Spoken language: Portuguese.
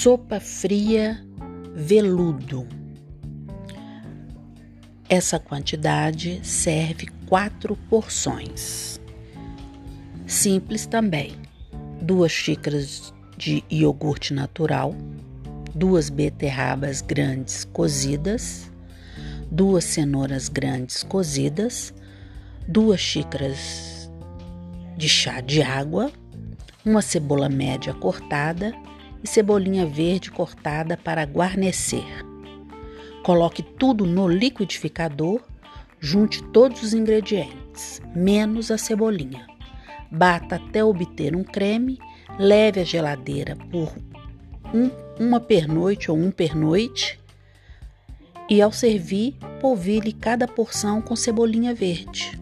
Sopa fria veludo. Essa quantidade serve quatro porções. Simples também. Duas xícaras de iogurte natural, duas beterrabas grandes cozidas, duas cenouras grandes cozidas, duas xícaras de chá de água, uma cebola média cortada e cebolinha verde cortada para guarnecer. Coloque tudo no liquidificador, junte todos os ingredientes, menos a cebolinha. Bata até obter um creme, leve à geladeira por um, uma pernoite ou um pernoite e ao servir, polvilhe cada porção com cebolinha verde.